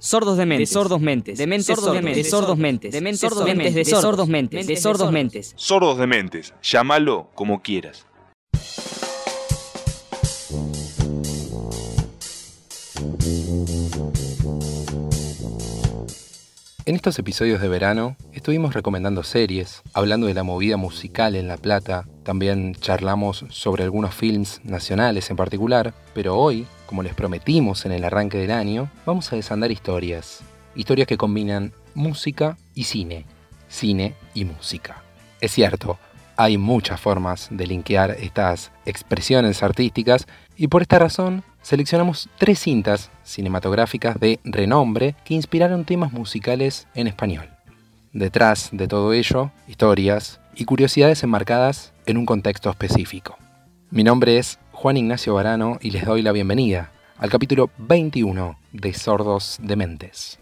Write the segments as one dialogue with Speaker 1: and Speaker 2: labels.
Speaker 1: Sordos de mentes, sordos mentes, sordos de mentes, sordos mentes, dementes sordos mentes, de sordos mentes, de sordos mentes.
Speaker 2: Sordos de mentes, llámalo como quieras.
Speaker 3: En estos episodios de verano estuvimos recomendando series, hablando de la movida musical en La Plata, también charlamos sobre algunos films nacionales en particular, pero hoy, como les prometimos en el arranque del año, vamos a desandar historias, historias que combinan música y cine, cine y música. Es cierto, hay muchas formas de linkear estas expresiones artísticas y por esta razón seleccionamos tres cintas cinematográficas de renombre que inspiraron temas musicales en español. Detrás de todo ello, historias y curiosidades enmarcadas en un contexto específico. Mi nombre es Juan Ignacio Barano y les doy la bienvenida al capítulo 21 de Sordos de Mentes.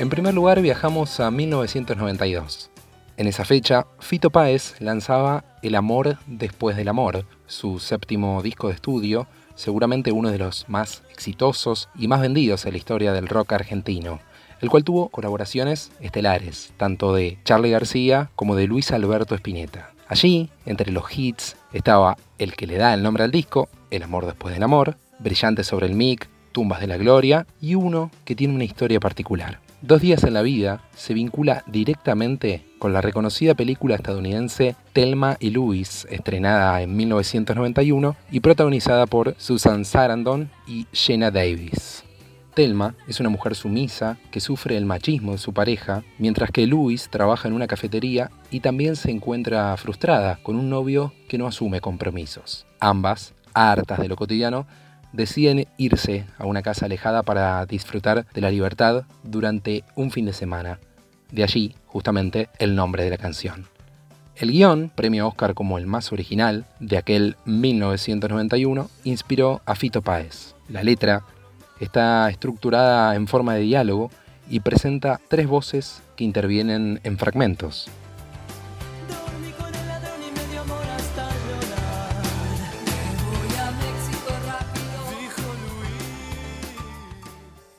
Speaker 3: En primer lugar viajamos a 1992. En esa fecha, Fito Páez lanzaba El amor después del amor, su séptimo disco de estudio, seguramente uno de los más exitosos y más vendidos en la historia del rock argentino, el cual tuvo colaboraciones estelares, tanto de Charlie García como de Luis Alberto Spinetta. Allí, entre los hits, estaba el que le da el nombre al disco, El amor después del amor, Brillante sobre el mic, Tumbas de la Gloria y uno que tiene una historia particular. Dos días en la vida se vincula directamente con la reconocida película estadounidense Thelma y Louise, estrenada en 1991 y protagonizada por Susan Sarandon y Jenna Davis. Thelma es una mujer sumisa que sufre el machismo de su pareja, mientras que Louise trabaja en una cafetería y también se encuentra frustrada con un novio que no asume compromisos. Ambas, hartas de lo cotidiano, deciden irse a una casa alejada para disfrutar de la libertad durante un fin de semana. De allí, justamente, el nombre de la canción. El guion, premio Oscar como el más original de aquel 1991, inspiró a Fito Páez. La letra está estructurada en forma de diálogo y presenta tres voces que intervienen en fragmentos.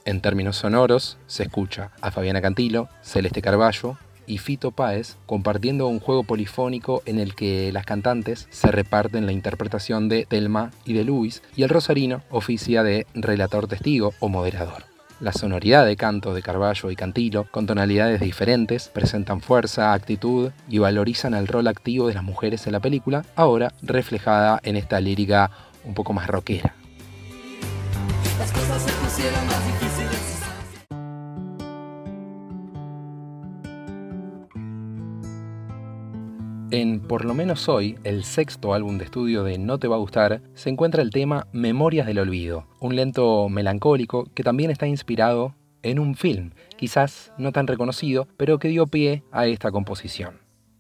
Speaker 3: En términos sonoros, se escucha a Fabiana Cantilo, Celeste Carballo y Fito Páez compartiendo un juego polifónico en el que las cantantes se reparten la interpretación de Telma y de Luis y el rosarino oficia de relator testigo o moderador. La sonoridad de canto de Carballo y Cantilo, con tonalidades diferentes, presentan fuerza, actitud y valorizan el rol activo de las mujeres en la película, ahora reflejada en esta lírica un poco más rockera. Las cosas se pusieron más En Por lo menos hoy, el sexto álbum de estudio de No te va a gustar, se encuentra el tema Memorias del Olvido, un lento melancólico que también está inspirado en un film, quizás no tan reconocido, pero que dio pie a esta composición.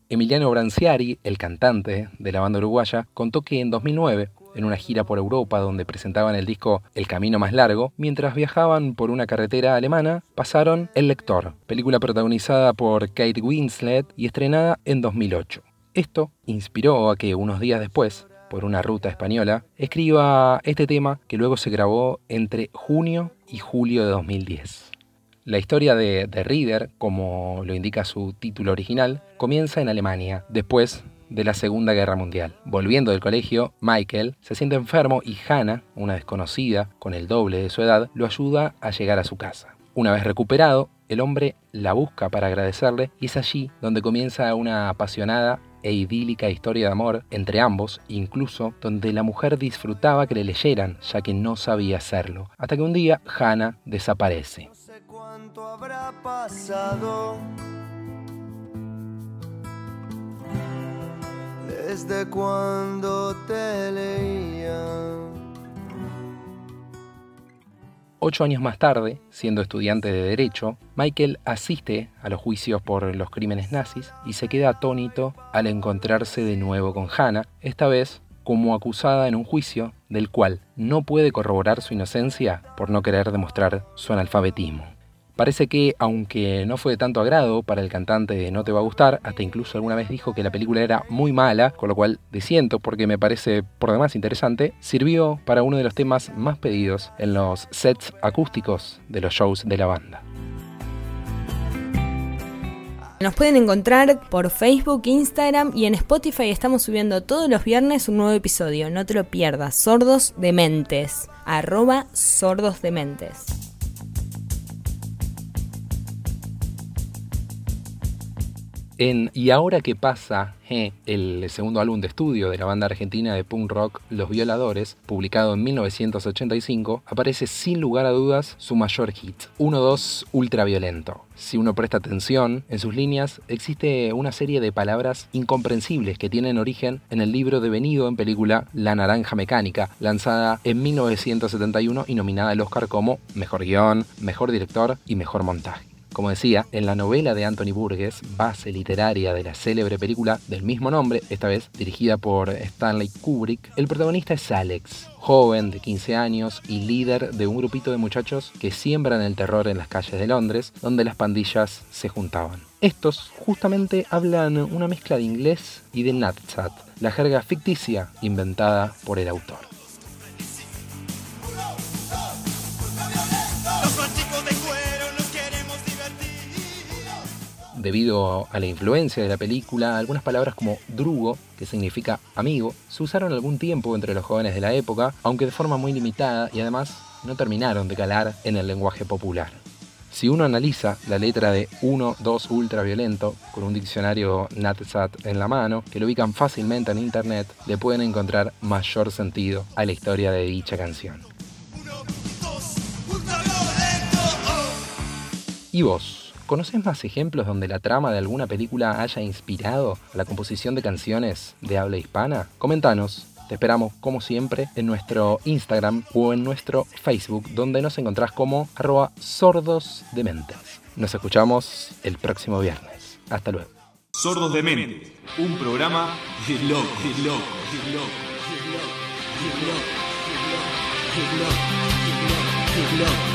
Speaker 3: Emiliano Branciari, el cantante de la banda uruguaya, contó que en 2009 en una gira por Europa donde presentaban el disco El Camino Más Largo, mientras viajaban por una carretera alemana, pasaron El Lector, película protagonizada por Kate Winslet y estrenada en 2008. Esto inspiró a que unos días después, por una ruta española, escriba este tema que luego se grabó entre junio y julio de 2010. La historia de The Reader, como lo indica su título original, comienza en Alemania, después de la Segunda Guerra Mundial. Volviendo del colegio, Michael se siente enfermo y Hannah, una desconocida con el doble de su edad, lo ayuda a llegar a su casa. Una vez recuperado, el hombre la busca para agradecerle y es allí donde comienza una apasionada e idílica historia de amor entre ambos, incluso donde la mujer disfrutaba que le leyeran, ya que no sabía hacerlo, hasta que un día Hannah desaparece. No sé cuánto habrá pasado desde cuando te leía. Ocho años más tarde, siendo estudiante de Derecho, Michael asiste a los juicios por los crímenes nazis y se queda atónito al encontrarse de nuevo con Hannah, esta vez como acusada en un juicio del cual no puede corroborar su inocencia por no querer demostrar su analfabetismo. Parece que, aunque no fue de tanto agrado para el cantante de No Te Va a Gustar, hasta incluso alguna vez dijo que la película era muy mala, con lo cual disiento porque me parece por demás interesante, sirvió para uno de los temas más pedidos en los sets acústicos de los shows de la banda.
Speaker 4: Nos pueden encontrar por Facebook, Instagram y en Spotify estamos subiendo todos los viernes un nuevo episodio. No te lo pierdas. Sordos Dementes. Arroba Sordos Dementes.
Speaker 3: En Y ahora qué pasa, el segundo álbum de estudio de la banda argentina de punk rock Los Violadores, publicado en 1985, aparece sin lugar a dudas su mayor hit, 1-2 ultraviolento. Si uno presta atención, en sus líneas existe una serie de palabras incomprensibles que tienen origen en el libro devenido en película La Naranja Mecánica, lanzada en 1971 y nominada al Oscar como Mejor Guión, Mejor Director y Mejor Montaje. Como decía, en la novela de Anthony Burgess, base literaria de la célebre película del mismo nombre, esta vez dirigida por Stanley Kubrick, el protagonista es Alex, joven de 15 años y líder de un grupito de muchachos que siembran el terror en las calles de Londres, donde las pandillas se juntaban. Estos justamente hablan una mezcla de inglés y de Natsat, la jerga ficticia inventada por el autor. Debido a la influencia de la película, algunas palabras como drugo, que significa amigo, se usaron algún tiempo entre los jóvenes de la época, aunque de forma muy limitada y además no terminaron de calar en el lenguaje popular. Si uno analiza la letra de 1, 2 ultraviolento con un diccionario NatSat en la mano, que lo ubican fácilmente en internet, le pueden encontrar mayor sentido a la historia de dicha canción. ¿Y vos? ¿Conoces más ejemplos donde la trama de alguna película haya inspirado a la composición de canciones de habla hispana? Comentanos. Te esperamos, como siempre, en nuestro Instagram o en nuestro Facebook, donde nos encontrás como arroba sordos de mentes. Nos escuchamos el próximo viernes. Hasta luego.
Speaker 2: Sordos de Mente, un programa de loco, de loco, de loco, de de.